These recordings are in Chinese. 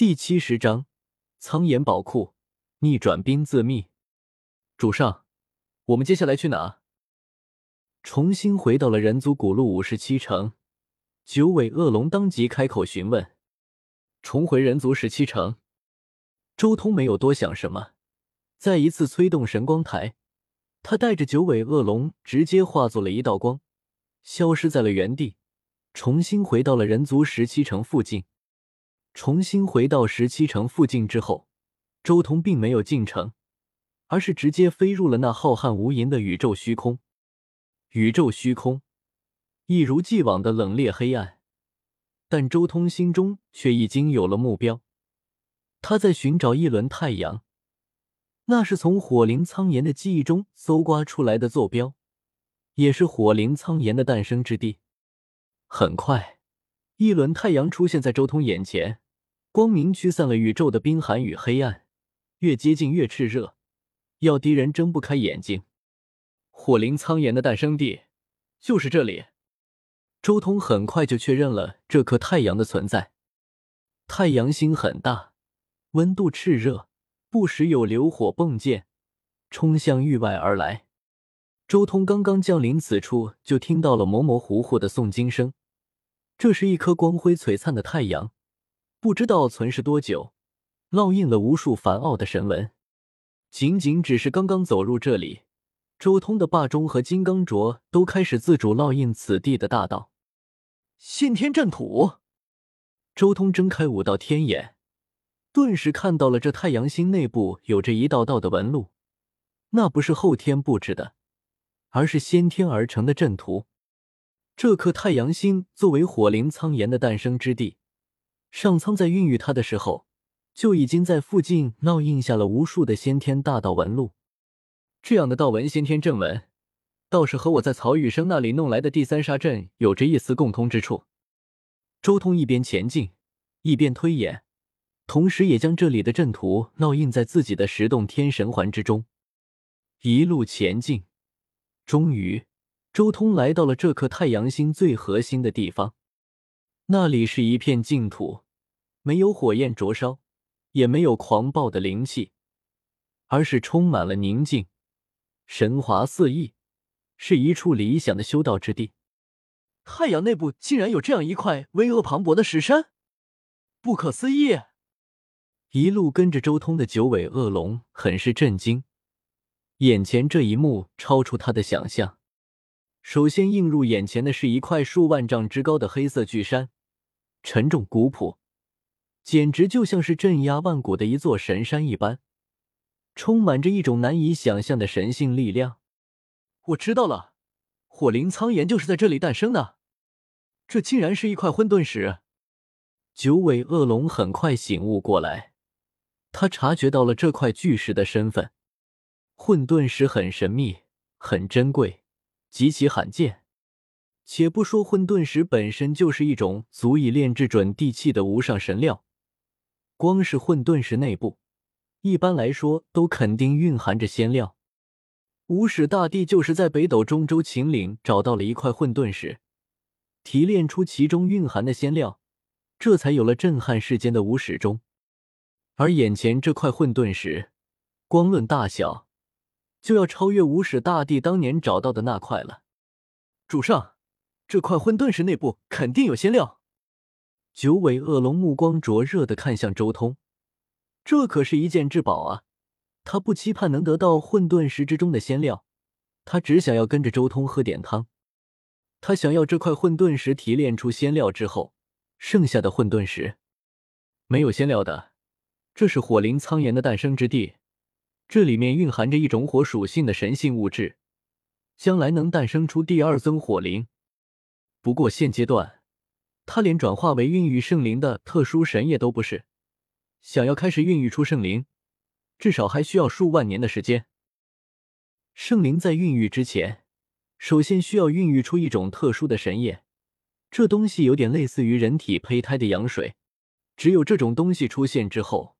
第七十章苍岩宝库逆转冰自秘。主上，我们接下来去哪？重新回到了人族古路五十七城，九尾恶龙当即开口询问。重回人族十七城，周通没有多想什么，再一次催动神光台，他带着九尾恶龙直接化作了一道光，消失在了原地，重新回到了人族十七城附近。重新回到十七城附近之后，周通并没有进城，而是直接飞入了那浩瀚无垠的宇宙虚空。宇宙虚空一如既往的冷冽黑暗，但周通心中却已经有了目标。他在寻找一轮太阳，那是从火灵苍岩的记忆中搜刮出来的坐标，也是火灵苍岩的诞生之地。很快。一轮太阳出现在周通眼前，光明驱散了宇宙的冰寒与黑暗，越接近越炽热，要敌人睁不开眼睛。火灵苍岩的诞生地就是这里。周通很快就确认了这颗太阳的存在。太阳星很大，温度炽热，不时有流火迸溅，冲向域外而来。周通刚刚降临此处，就听到了模模糊糊的诵经声。这是一颗光辉璀璨的太阳，不知道存世多久，烙印了无数繁奥的神纹。仅仅只是刚刚走入这里，周通的霸中和金刚镯都开始自主烙印此地的大道。先天阵土，周通睁开五道天眼，顿时看到了这太阳星内部有着一道道的纹路，那不是后天布置的，而是先天而成的阵图。这颗太阳星作为火灵苍岩的诞生之地，上苍在孕育它的时候，就已经在附近烙印下了无数的先天大道纹路。这样的道纹先天阵纹，倒是和我在曹雨生那里弄来的第三杀阵有着一丝共通之处。周通一边前进，一边推演，同时也将这里的阵图烙印在自己的十洞天神环之中。一路前进，终于。周通来到了这颗太阳星最核心的地方，那里是一片净土，没有火焰灼烧，也没有狂暴的灵气，而是充满了宁静，神华四溢，是一处理想的修道之地。太阳内部竟然有这样一块巍峨磅礴的石山，不可思议！一路跟着周通的九尾恶龙很是震惊，眼前这一幕超出他的想象。首先映入眼前的是一块数万丈之高的黑色巨山，沉重古朴，简直就像是镇压万古的一座神山一般，充满着一种难以想象的神性力量。我知道了，火灵苍岩就是在这里诞生的。这竟然是一块混沌石！九尾恶龙很快醒悟过来，他察觉到了这块巨石的身份。混沌石很神秘，很珍贵。极其罕见，且不说混沌石本身就是一种足以炼制准地气的无上神料，光是混沌石内部，一般来说都肯定蕴含着仙料。无始大帝就是在北斗中州秦岭找到了一块混沌石，提炼出其中蕴含的仙料，这才有了震撼世间的无始钟。而眼前这块混沌石，光论大小。就要超越无始大帝当年找到的那块了。主上，这块混沌石内部肯定有仙料。九尾恶龙目光灼热的看向周通，这可是一件至宝啊！他不期盼能得到混沌石之中的仙料，他只想要跟着周通喝点汤。他想要这块混沌石提炼出仙料之后，剩下的混沌石没有仙料的，这是火灵苍岩的诞生之地。这里面蕴含着一种火属性的神性物质，将来能诞生出第二尊火灵。不过现阶段，他连转化为孕育圣灵的特殊神液都不是。想要开始孕育出圣灵，至少还需要数万年的时间。圣灵在孕育之前，首先需要孕育出一种特殊的神液，这东西有点类似于人体胚胎的羊水。只有这种东西出现之后。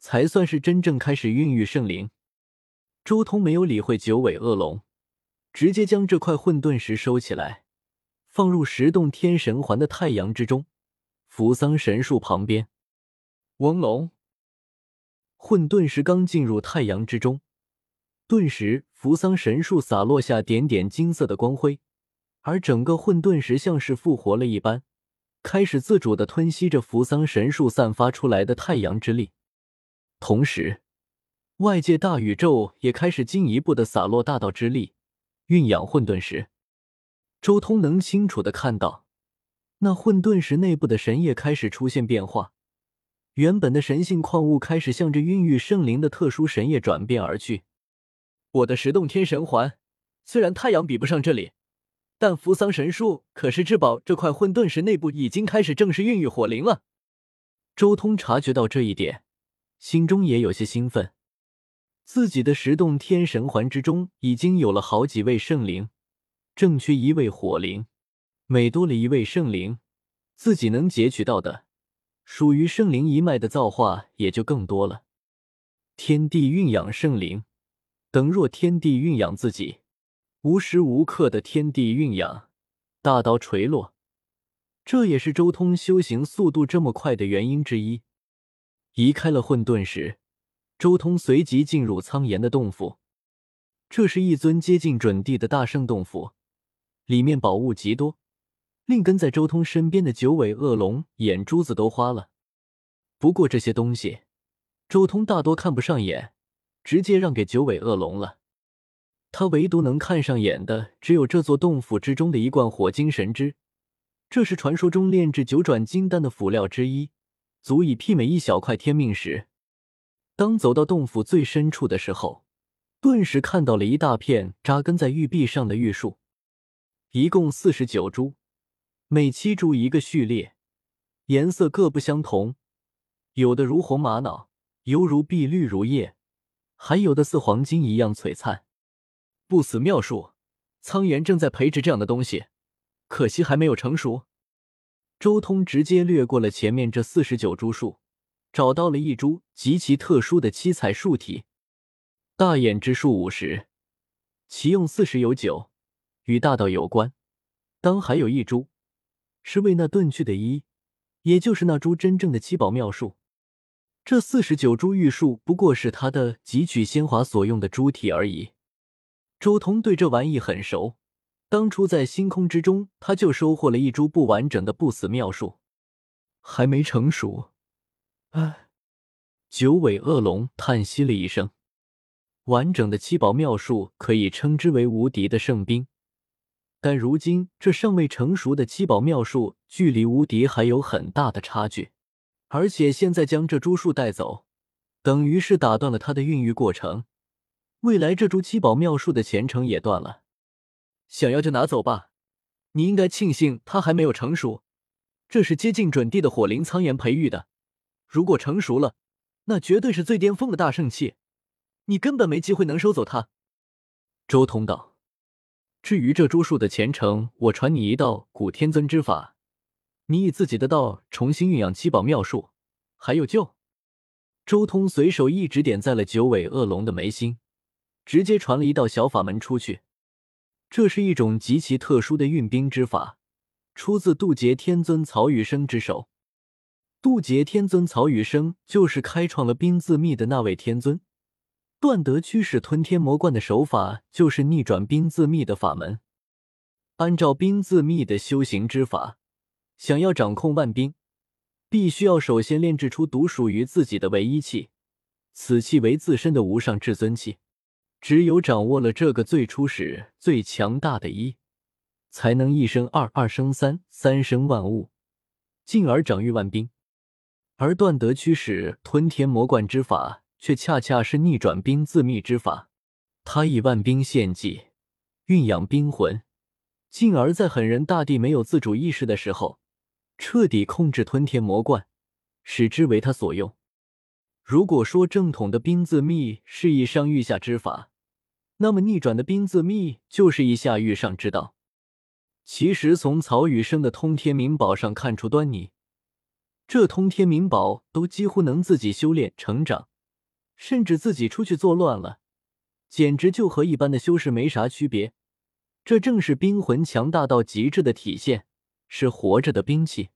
才算是真正开始孕育圣灵。周通没有理会九尾恶龙，直接将这块混沌石收起来，放入十洞天神环的太阳之中，扶桑神树旁边。嗡隆，混沌石刚进入太阳之中，顿时扶桑神树洒落下点点金色的光辉，而整个混沌石像是复活了一般，开始自主的吞吸着扶桑神树散发出来的太阳之力。同时，外界大宇宙也开始进一步的洒落大道之力，蕴养混沌石。周通能清楚的看到，那混沌石内部的神液开始出现变化。原本的神性矿物开始向着孕育圣灵的特殊神液转变而去。我的十洞天神环，虽然太阳比不上这里，但扶桑神树可是至宝。这块混沌石内部已经开始正式孕育火灵了。周通察觉到这一点，心中也有些兴奋。自己的十洞天神环之中已经有了好几位圣灵，正缺一位火灵。每多了一位圣灵，自己能截取到的。属于圣灵一脉的造化也就更多了。天地蕴养圣灵，等若天地蕴养自己，无时无刻的天地蕴养，大刀垂落。这也是周通修行速度这么快的原因之一。移开了混沌石，周通随即进入苍岩的洞府。这是一尊接近准地的大圣洞府，里面宝物极多。令跟在周通身边的九尾恶龙眼珠子都花了。不过这些东西，周通大多看不上眼，直接让给九尾恶龙了。他唯独能看上眼的，只有这座洞府之中的一罐火晶神汁，这是传说中炼制九转金丹的辅料之一，足以媲美一小块天命石。当走到洞府最深处的时候，顿时看到了一大片扎根在玉壁上的玉树，一共四十九株。每七株一个序列，颜色各不相同，有的如红玛瑙，犹如碧绿如叶，还有的似黄金一样璀璨。不死妙术，苍岩正在培植这样的东西，可惜还没有成熟。周通直接掠过了前面这四十九株树，找到了一株极其特殊的七彩树体，大眼之树五十，其用四十有九，与大道有关。当还有一株。是为那遁去的一，也就是那株真正的七宝妙树。这四十九株玉树不过是他的汲取仙华所用的珠体而已。周通对这玩意很熟，当初在星空之中，他就收获了一株不完整的不死妙树，还没成熟。唉，九尾恶龙叹息了一声。完整的七宝妙术可以称之为无敌的圣兵。但如今这尚未成熟的七宝妙术，距离无敌还有很大的差距。而且现在将这株树带走，等于是打断了他的孕育过程，未来这株七宝妙术的前程也断了。想要就拿走吧，你应该庆幸它还没有成熟。这是接近准地的火灵苍岩培育的，如果成熟了，那绝对是最巅峰的大圣器，你根本没机会能收走它。周通道。至于这株树的前程，我传你一道古天尊之法，你以自己的道重新蕴养七宝妙术，还有救。周通随手一指点在了九尾恶龙的眉心，直接传了一道小法门出去。这是一种极其特殊的运兵之法，出自渡劫天尊曹雨生之手。渡劫天尊曹雨生就是开创了冰字秘的那位天尊。断得驱使吞天魔冠的手法就是逆转冰字秘的法门。按照冰字秘的修行之法，想要掌控万冰，必须要首先炼制出独属于自己的唯一器，此器为自身的无上至尊器。只有掌握了这个最初始、最强大的一，才能一生二，二生三，三生万物，进而掌育万兵。而断得驱使吞天魔冠之法。却恰恰是逆转兵自秘之法，他以万兵献祭，蕴养兵魂，进而，在狠人大帝没有自主意识的时候，彻底控制吞天魔冠，使之为他所用。如果说正统的兵自秘是以上御下之法，那么逆转的冰自秘就是一下遇上之道。其实，从曹雨生的通天明宝上看出端倪，这通天明宝都几乎能自己修炼成长。甚至自己出去作乱了，简直就和一般的修士没啥区别。这正是冰魂强大到极致的体现，是活着的兵器。